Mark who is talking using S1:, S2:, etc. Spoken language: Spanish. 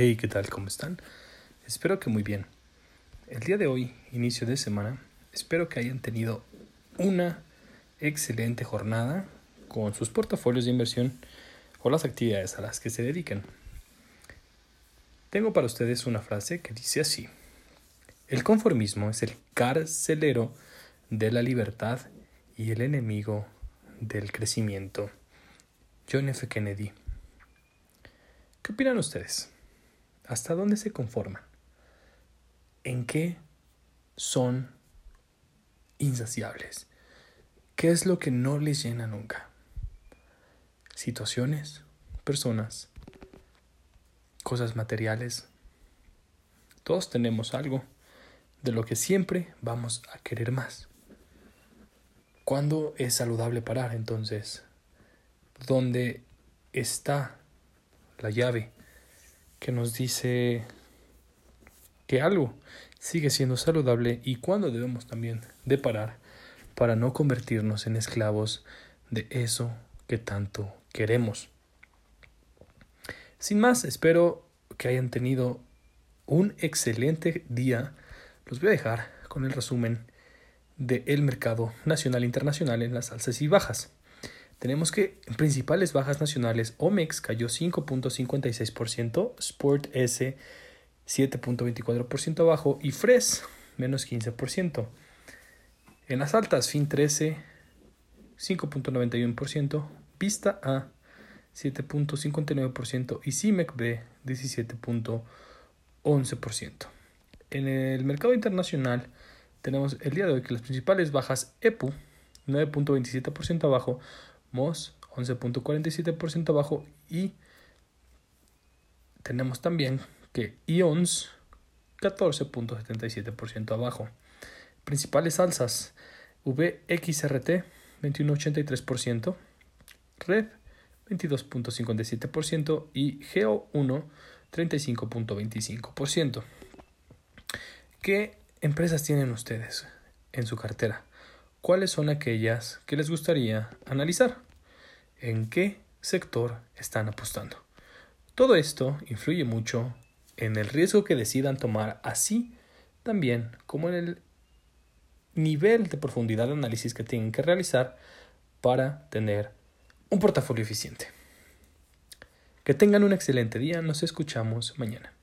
S1: Hey, ¿qué tal? ¿Cómo están? Espero que muy bien. El día de hoy, inicio de semana, espero que hayan tenido una excelente jornada con sus portafolios de inversión o las actividades a las que se dedican. Tengo para ustedes una frase que dice así. El conformismo es el carcelero de la libertad y el enemigo del crecimiento. John F. Kennedy. ¿Qué opinan ustedes? ¿Hasta dónde se conforman? ¿En qué son insaciables? ¿Qué es lo que no les llena nunca? Situaciones, personas, cosas materiales. Todos tenemos algo de lo que siempre vamos a querer más. ¿Cuándo es saludable parar entonces? ¿Dónde está la llave que nos dice que algo sigue siendo saludable y cuándo debemos también de parar para no convertirnos en esclavos de eso que tanto queremos. Sin más, espero que hayan tenido un excelente día. Los voy a dejar con el resumen del mercado nacional e internacional en las alzas y bajas. Tenemos que en principales bajas nacionales, Omex cayó 5.56%, Sport S 7.24% abajo y Fres menos 15%. En las altas, Fin 13 5.91%, Vista A 7.59% y CIMEC B 17.11%. En el mercado internacional tenemos el día de hoy que las principales bajas EPU 9.27% abajo, MOS 11.47% abajo y tenemos también que IONS 14.77% abajo. Principales alzas VXRT 21.83%, RED 22.57% y GEO1 35.25%. ¿Qué empresas tienen ustedes en su cartera? Cuáles son aquellas que les gustaría analizar, en qué sector están apostando. Todo esto influye mucho en el riesgo que decidan tomar, así también como en el nivel de profundidad de análisis que tienen que realizar para tener un portafolio eficiente. Que tengan un excelente día, nos escuchamos mañana.